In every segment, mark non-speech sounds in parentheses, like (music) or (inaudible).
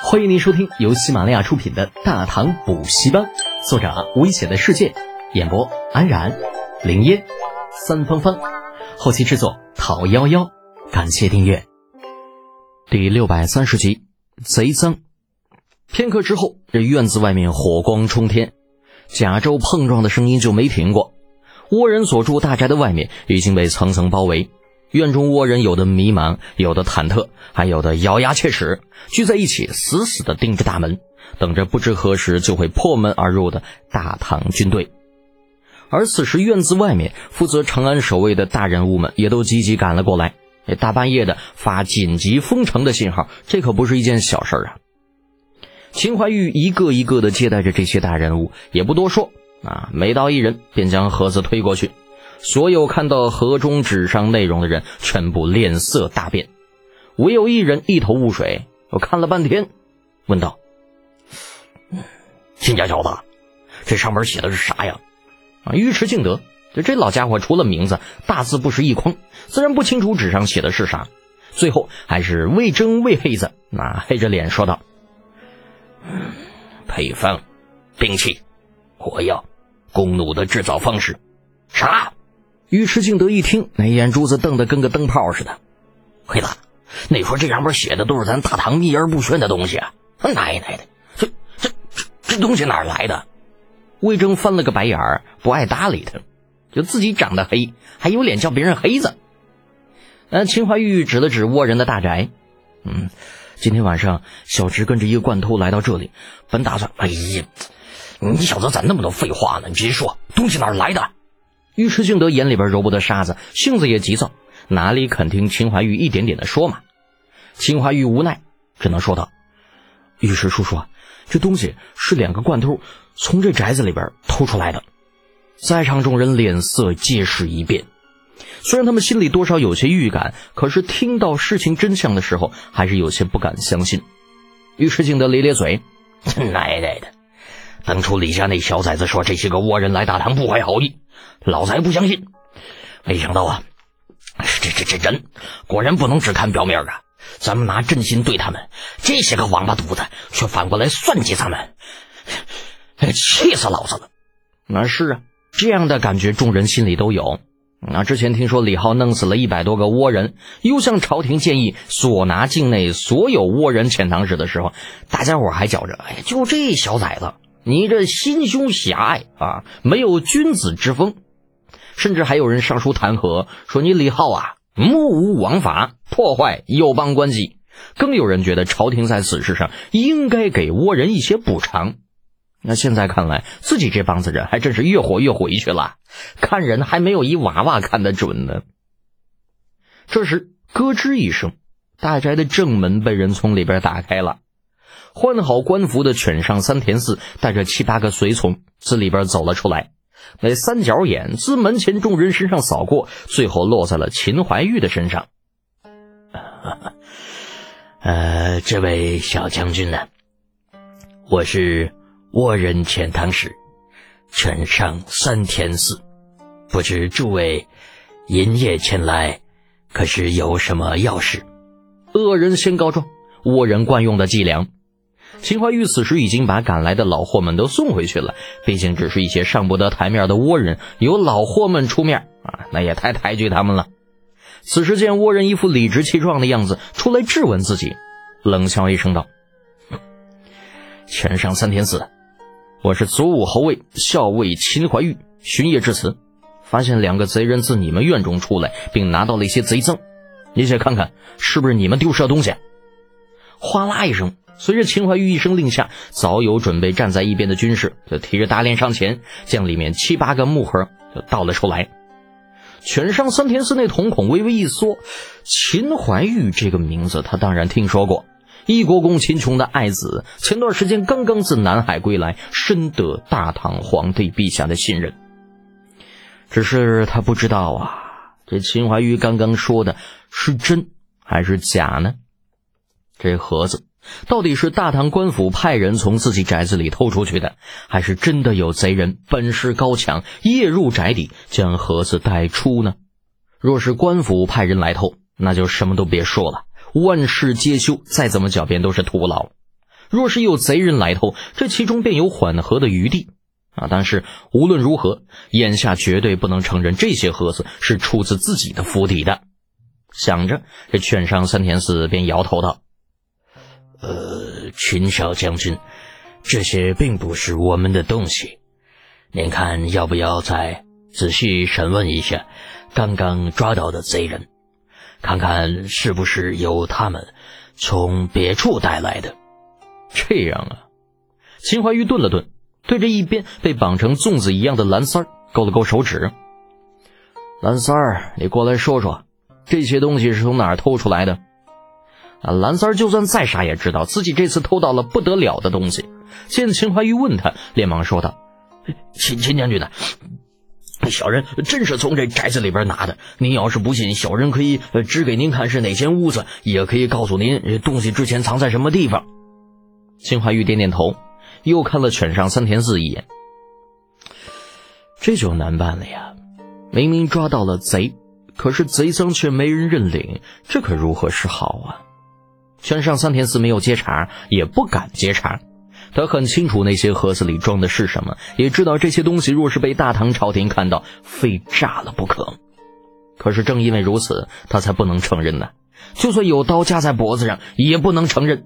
欢迎您收听由喜马拉雅出品的《大唐补习班》，作者危险的世界，演播安然、林烟、三芳芳，后期制作陶幺幺。感谢订阅。第六百三十集，贼赃。片刻之后，这院子外面火光冲天，甲胄碰撞的声音就没停过。倭人所住大宅的外面已经被层层包围。院中倭人有的迷茫，有的忐忑，还有的咬牙切齿，聚在一起，死死地盯着大门，等着不知何时就会破门而入的大唐军队。而此时，院子外面负责长安守卫的大人物们也都积极赶了过来。大半夜的发紧急封城的信号，这可不是一件小事啊！秦怀玉一个一个地接待着这些大人物，也不多说啊，每到一人便将盒子推过去。所有看到盒中纸上内容的人，全部脸色大变，唯有一人一头雾水。我看了半天，问道：“亲家小子，这上面写的是啥呀？”啊，尉迟敬德，就这老家伙，除了名字，大字不识一筐，自然不清楚纸上写的是啥。最后还是魏征魏黑子，那黑着脸说道：“配方、兵器、火药、弓弩的制造方式，啥？”尉迟敬德一听，那眼珠子瞪得跟个灯泡似的。黑子，你说这上面写的都是咱大唐秘而不宣的东西啊？他奶奶的，这这这这东西哪来的？魏征翻了个白眼儿，不爱搭理他，就自己长得黑，还有脸叫别人黑子。那秦怀玉指了指倭人的大宅，嗯，今天晚上小侄跟着一个惯偷来到这里，本打算……哎呀，你小子咋那么多废话呢？你直接说，东西哪来的？尉迟敬德眼里边揉不得沙子，性子也急躁，哪里肯听秦怀玉一点点的说嘛？秦怀玉无奈，只能说道：“尉迟叔叔，这东西是两个惯偷从这宅子里边偷出来的。”在场众人脸色皆是一变，虽然他们心里多少有些预感，可是听到事情真相的时候，还是有些不敢相信。尉迟敬德咧咧嘴：“ (laughs) 奶奶的！”当初李家那小崽子说这些个倭人来大唐不怀好意，老子还不相信。没想到啊，这这这人果然不能只看表面啊！咱们拿真心对他们，这些个王八犊子却反过来算计咱们，气死老子了！那是啊，这样的感觉众人心里都有。那之前听说李浩弄死了一百多个倭人，又向朝廷建议索拿境内所有倭人遣唐使的时候，大家伙还觉着，哎，就这小崽子。你这心胸狭隘啊，没有君子之风，甚至还有人上书弹劾，说你李浩啊，目无王法，破坏友邦关系。更有人觉得朝廷在此事上应该给倭人一些补偿。那现在看来，自己这帮子人还真是越活越回去了，看人还没有一娃娃看得准呢。这时，咯吱一声，大宅的正门被人从里边打开了。换好官服的犬上三田四带着七八个随从自里边走了出来，那三角眼自门前众人身上扫过，最后落在了秦怀玉的身上。(laughs) 呃，这位小将军呢？我是倭人遣唐使犬上三田四，不知诸位银夜前来，可是有什么要事？恶人先告状，倭人惯用的伎俩。秦怀玉此时已经把赶来的老货们都送回去了，毕竟只是一些上不得台面的倭人，由老货们出面啊，那也太抬举他们了。此时见倭人一副理直气壮的样子，出来质问自己，冷笑一声道：“前上三天四，我是左武侯卫校尉秦怀玉，巡夜至此，发现两个贼人自你们院中出来，并拿到了一些贼赃，你且看看是不是你们丢失的东西。”哗啦一声。随着秦怀玉一声令下，早有准备站在一边的军士就提着大链上前，将里面七八个木盒就倒了出来。犬上三田寺内瞳孔微微一缩，秦怀玉这个名字他当然听说过，一国公秦琼的爱子，前段时间刚刚自南海归来，深得大唐皇帝陛下的信任。只是他不知道啊，这秦怀玉刚刚说的是真还是假呢？这盒子。到底是大唐官府派人从自己宅子里偷出去的，还是真的有贼人本事高强，夜入宅邸将盒子带出呢？若是官府派人来偷，那就什么都别说了，万事皆休，再怎么狡辩都是徒劳。若是有贼人来偷，这其中便有缓和的余地啊！但是无论如何，眼下绝对不能承认这些盒子是出自自己的府邸的。想着，这券商三田四便摇头道：“呃，秦少将军，这些并不是我们的东西。您看，要不要再仔细审问一下刚刚抓到的贼人，看看是不是由他们从别处带来的？”这样啊，秦怀玉顿了顿，对着一边被绑成粽子一样的蓝三儿勾了勾手指：“蓝三儿，你过来说说，这些东西是从哪儿偷出来的？”啊，蓝三儿就算再傻，也知道自己这次偷到了不得了的东西。见秦怀玉问他，连忙说道：“秦秦将军呢？小人真是从这宅子里边拿的。您要是不信，小人可以指给您看是哪间屋子，也可以告诉您东西之前藏在什么地方。”秦怀玉点点头，又看了犬上三田四一眼。这就难办了呀！明明抓到了贼，可是贼赃却没人认领，这可如何是好啊？犬上三田寺没有接茬，也不敢接茬。他很清楚那些盒子里装的是什么，也知道这些东西若是被大唐朝廷看到，非炸了不可。可是正因为如此，他才不能承认呢。就算有刀架在脖子上，也不能承认。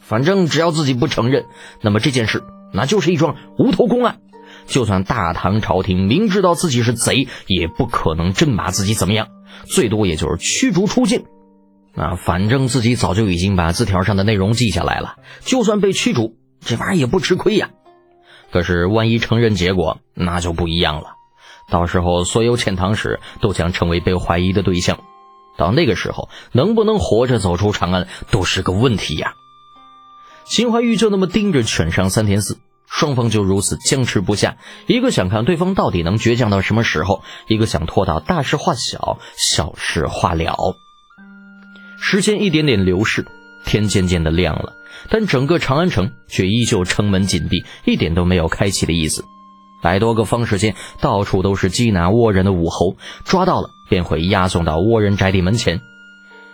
反正只要自己不承认，那么这件事那就是一桩无头公案。就算大唐朝廷明知道自己是贼，也不可能真把自己怎么样，最多也就是驱逐出境。啊，反正自己早就已经把字条上的内容记下来了，就算被驱逐，这玩意儿也不吃亏呀。可是万一承认结果，那就不一样了。到时候所有遣唐使都将成为被怀疑的对象，到那个时候能不能活着走出长安都是个问题呀。秦怀玉就那么盯着犬上三田四，双方就如此僵持不下。一个想看对方到底能倔强到什么时候，一个想拖到大事化小，小事化了。时间一点点流逝，天渐渐的亮了，但整个长安城却依旧城门紧闭，一点都没有开启的意思。百多个方士间，到处都是缉拿倭人的武侯，抓到了便会押送到倭人宅邸门前。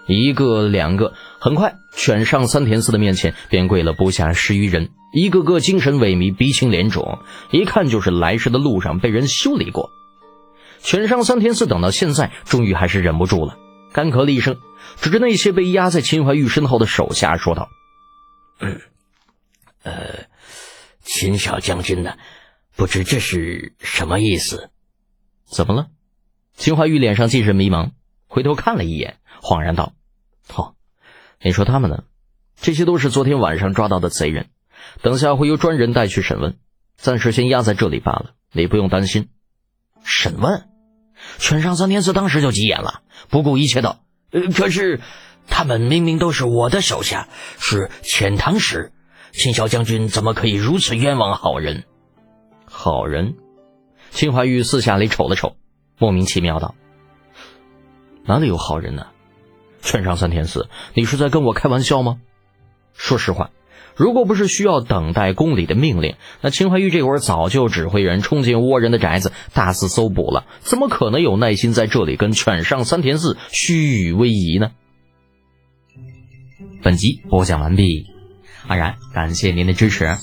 一个两个，很快，犬上三田四的面前便跪了不下十余人，一个个精神萎靡，鼻青脸肿，一看就是来时的路上被人修理过。犬上三田四等到现在，终于还是忍不住了，干咳了一声，指着那些被压在秦怀玉身后的手下说道：“嗯呃，秦少将军呢？不知这是什么意思？怎么了？”秦怀玉脸上尽是迷茫，回头看了一眼，恍然道。哦，你说他们呢？这些都是昨天晚上抓到的贼人，等下会由专人带去审问，暂时先压在这里罢了。你不用担心。审问？犬上三天四当时就急眼了，不顾一切道：“呃，可是他们明明都是我的手下，是遣唐使，秦小将军怎么可以如此冤枉好人？”好人？秦怀玉四下里瞅了瞅，莫名其妙道：“哪里有好人呢？”劝上三天四，你是在跟我开玩笑吗？说实话，如果不是需要等待宫里的命令，那秦怀玉这会儿早就指挥人冲进倭人的宅子，大肆搜捕了。怎么可能有耐心在这里跟犬上三田寺虚与委蛇呢？本集播讲完毕，安然感谢您的支持。